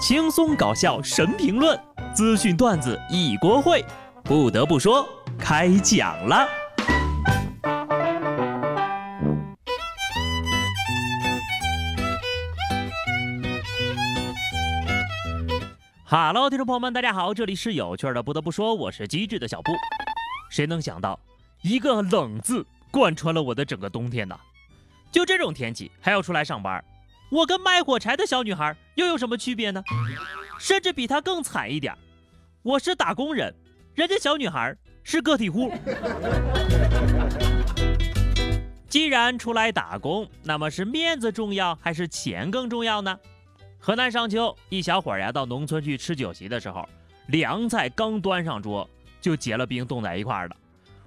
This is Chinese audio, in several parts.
轻松搞笑神评论，资讯段子一锅烩。不得不说，开讲了。哈喽，听众朋友们，大家好，这里是有趣的。不得不说，我是机智的小布。谁能想到，一个冷字贯穿了我的整个冬天呢？就这种天气还要出来上班，我跟卖火柴的小女孩又有什么区别呢？甚至比她更惨一点，我是打工人，人家小女孩是个体户。既然出来打工，那么是面子重要还是钱更重要呢？河南商丘一小伙呀，到农村去吃酒席的时候，凉菜刚端上桌就结了冰，冻在一块儿了。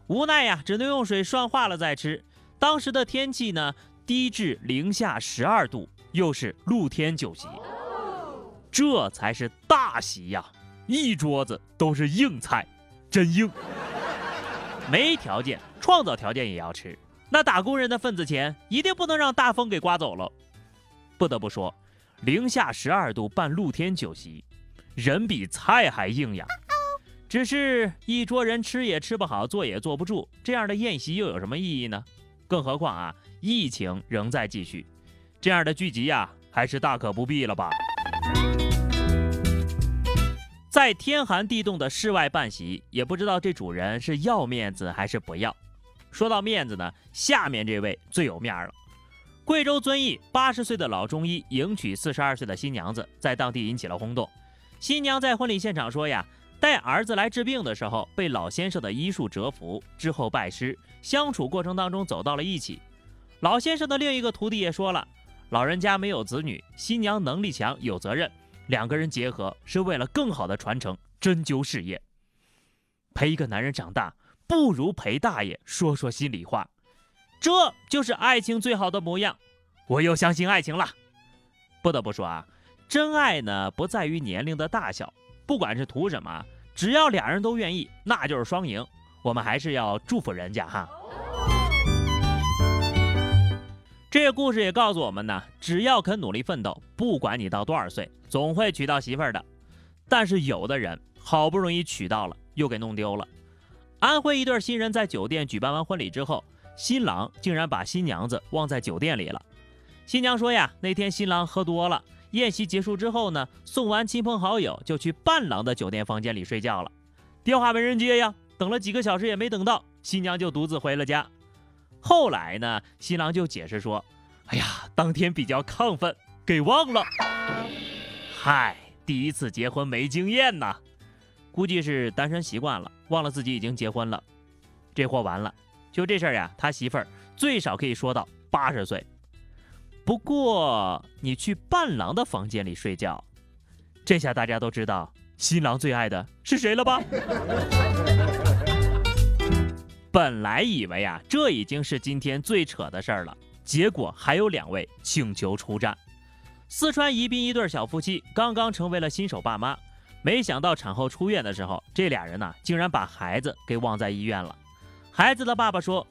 无奈呀，只能用水涮化了再吃。当时的天气呢？低至零下十二度，又是露天酒席，这才是大席呀！一桌子都是硬菜，真硬。没条件，创造条件也要吃。那打工人的份子钱一定不能让大风给刮走了。不得不说，零下十二度办露天酒席，人比菜还硬呀。只是一桌人吃也吃不好，坐也坐不住，这样的宴席又有什么意义呢？更何况啊，疫情仍在继续，这样的聚集呀，还是大可不必了吧。在天寒地冻的室外办席，也不知道这主人是要面子还是不要。说到面子呢，下面这位最有面了。贵州遵义八十岁的老中医迎娶四十二岁的新娘子，在当地引起了轰动。新娘在婚礼现场说呀。带儿子来治病的时候，被老先生的医术折服，之后拜师，相处过程当中走到了一起。老先生的另一个徒弟也说了，老人家没有子女，新娘能力强，有责任，两个人结合是为了更好的传承针灸事业。陪一个男人长大，不如陪大爷说说心里话，这就是爱情最好的模样。我又相信爱情了。不得不说啊，真爱呢，不在于年龄的大小。不管是图什么，只要俩人都愿意，那就是双赢。我们还是要祝福人家哈。这个故事也告诉我们呢，只要肯努力奋斗，不管你到多少岁，总会娶到媳妇儿的。但是有的人好不容易娶到了，又给弄丢了。安徽一对新人在酒店举办完婚礼之后，新郎竟然把新娘子忘在酒店里了。新娘说呀，那天新郎喝多了。宴席结束之后呢，送完亲朋好友，就去伴郎的酒店房间里睡觉了。电话没人接呀，等了几个小时也没等到，新娘就独自回了家。后来呢，新郎就解释说：“哎呀，当天比较亢奋，给忘了。”嗨，第一次结婚没经验呐，估计是单身习惯了，忘了自己已经结婚了。这货完了，就这事儿呀，他媳妇儿最少可以说到八十岁。不过，你去伴郎的房间里睡觉，这下大家都知道新郎最爱的是谁了吧？本来以为啊，这已经是今天最扯的事儿了，结果还有两位请求出战。四川宜宾一对小夫妻刚刚成为了新手爸妈，没想到产后出院的时候，这俩人呢竟然把孩子给忘在医院了。孩子的爸爸说。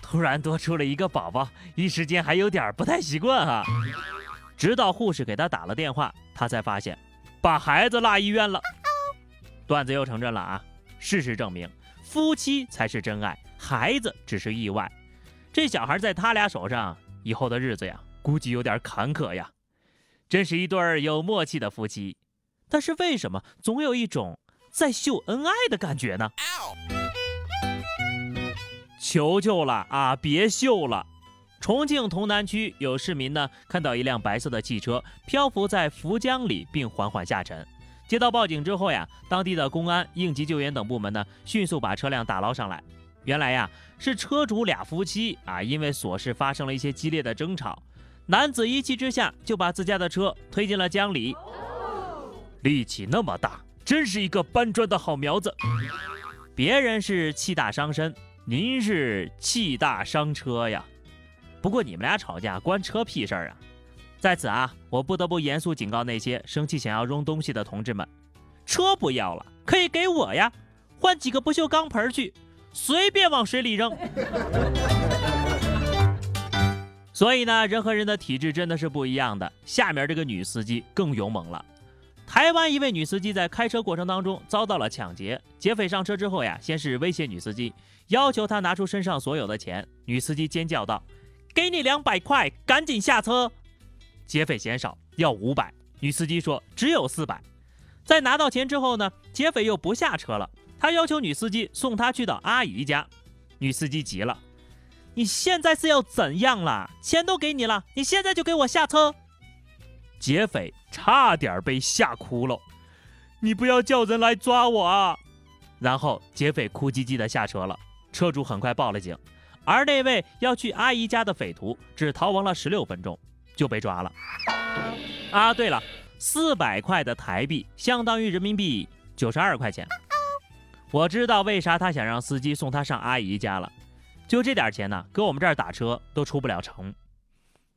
突然多出了一个宝宝，一时间还有点不太习惯哈。直到护士给他打了电话，他才发现把孩子落医院了。段子又成真了啊！事实证明，夫妻才是真爱，孩子只是意外。这小孩在他俩手上，以后的日子呀，估计有点坎坷呀。真是一对有默契的夫妻，但是为什么总有一种在秀恩爱的感觉呢？求求了啊！别秀了！重庆潼南区有市民呢，看到一辆白色的汽车漂浮在涪江里，并缓缓下沉。接到报警之后呀，当地的公安、应急救援等部门呢，迅速把车辆打捞上来。原来呀，是车主俩夫妻啊，因为琐事发生了一些激烈的争吵，男子一气之下就把自家的车推进了江里。力气那么大，真是一个搬砖的好苗子。别人是气大伤身。您是气大伤车呀，不过你们俩吵架关车屁事儿啊！在此啊，我不得不严肃警告那些生气想要扔东西的同志们：车不要了，可以给我呀，换几个不锈钢盆去，随便往水里扔。所以呢，人和人的体质真的是不一样的。下面这个女司机更勇猛了，台湾一位女司机在开车过程当中遭到了抢劫，劫匪上车之后呀，先是威胁女司机，要求她拿出身上所有的钱。女司机尖叫道：“给你两百块，赶紧下车！”劫匪嫌少，要五百。女司机说只有四百。在拿到钱之后呢，劫匪又不下车了，他要求女司机送他去到阿姨家。女司机急了：“你现在是要怎样了？钱都给你了，你现在就给我下车！”劫匪差点被吓哭了，你不要叫人来抓我啊！然后劫匪哭唧唧的下车了，车主很快报了警，而那位要去阿姨家的匪徒只逃亡了十六分钟就被抓了。啊，对了，四百块的台币相当于人民币九十二块钱。我知道为啥他想让司机送他上阿姨家了，就这点钱呢，搁我们这儿打车都出不了城。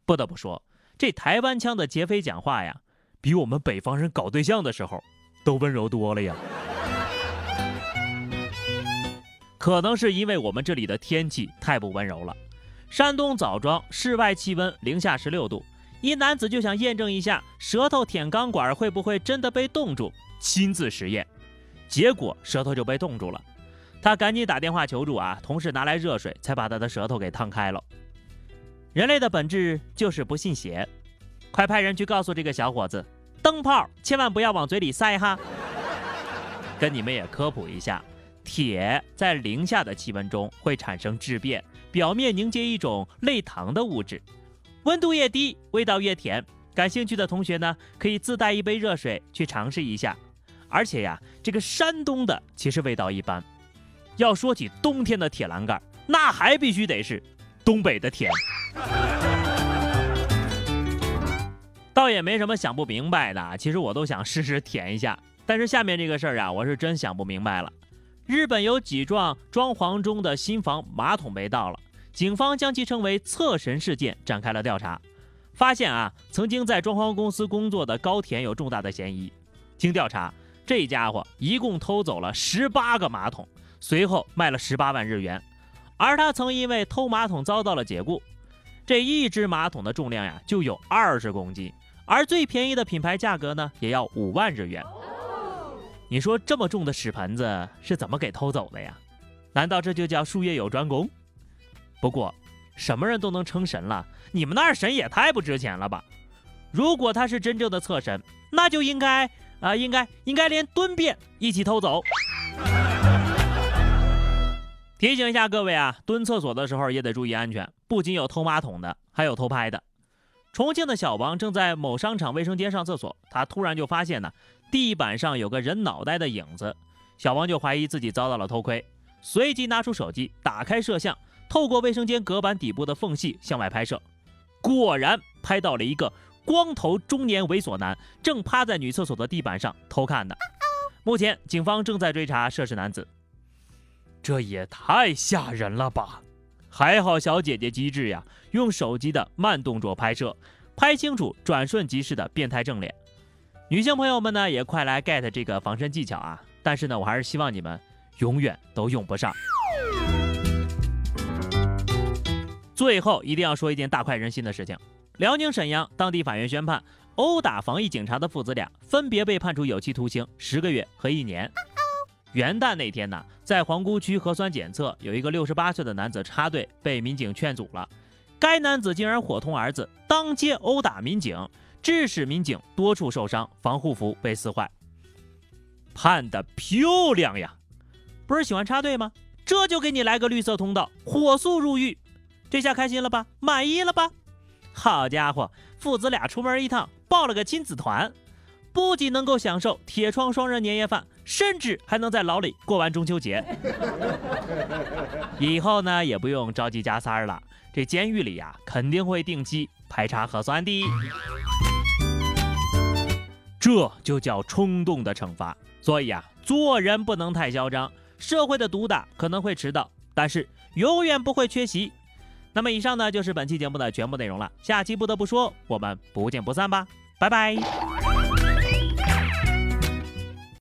不得不说。这台湾腔的劫匪讲话呀，比我们北方人搞对象的时候都温柔多了呀。可能是因为我们这里的天气太不温柔了。山东枣庄室外气温零下十六度，一男子就想验证一下舌头舔钢管会不会真的被冻住，亲自实验，结果舌头就被冻住了。他赶紧打电话求助啊，同事拿来热水才把他的舌头给烫开了。人类的本质就是不信邪，快派人去告诉这个小伙子，灯泡千万不要往嘴里塞哈。跟你们也科普一下，铁在零下的气温中会产生质变，表面凝结一种类糖的物质，温度越低，味道越甜。感兴趣的同学呢，可以自带一杯热水去尝试一下。而且呀，这个山东的其实味道一般。要说起冬天的铁栏杆，那还必须得是。东北的甜，倒也没什么想不明白的。其实我都想试试舔一下，但是下面这个事儿啊，我是真想不明白了。日本有几幢装潢中的新房马桶被盗了，警方将其称为“厕神事件”，展开了调查，发现啊，曾经在装潢公司工作的高田有重大的嫌疑。经调查，这家伙一共偷走了十八个马桶，随后卖了十八万日元。而他曾因为偷马桶遭到了解雇，这一只马桶的重量呀就有二十公斤，而最便宜的品牌价格呢也要五万日元。你说这么重的屎盆子是怎么给偷走的呀？难道这就叫术业有专攻？不过什么人都能称神了，你们那儿神也太不值钱了吧？如果他是真正的厕神，那就应该啊，应该应该连蹲便一起偷走。提醒一下各位啊，蹲厕所的时候也得注意安全。不仅有偷马桶的，还有偷拍的。重庆的小王正在某商场卫生间上厕所，他突然就发现呢，地板上有个人脑袋的影子。小王就怀疑自己遭到了偷窥，随即拿出手机，打开摄像，透过卫生间隔板底部的缝隙向外拍摄。果然拍到了一个光头中年猥琐男，正趴在女厕所的地板上偷看呢。目前警方正在追查涉事男子。这也太吓人了吧！还好小姐姐机智呀，用手机的慢动作拍摄，拍清楚转瞬即逝的变态正脸。女性朋友们呢，也快来 get 这个防身技巧啊！但是呢，我还是希望你们永远都用不上。最后一定要说一件大快人心的事情：辽宁沈阳当地法院宣判，殴打防疫警察的父子俩分别被判处有期徒刑十个月和一年。元旦那天呢，在皇姑区核酸检测，有一个六十八岁的男子插队，被民警劝阻了。该男子竟然伙同儿子当街殴打民警，致使民警多处受伤，防护服被撕坏。判的漂亮呀！不是喜欢插队吗？这就给你来个绿色通道，火速入狱。这下开心了吧？满意了吧？好家伙，父子俩出门一趟，报了个亲子团。不仅能够享受铁窗双人年夜饭，甚至还能在牢里过完中秋节。以后呢，也不用着急加塞儿了，这监狱里呀，肯定会定期排查核酸的。这就叫冲动的惩罚。所以啊，做人不能太嚣张。社会的毒打可能会迟到，但是永远不会缺席。那么以上呢，就是本期节目的全部内容了。下期不得不说，我们不见不散吧，拜拜。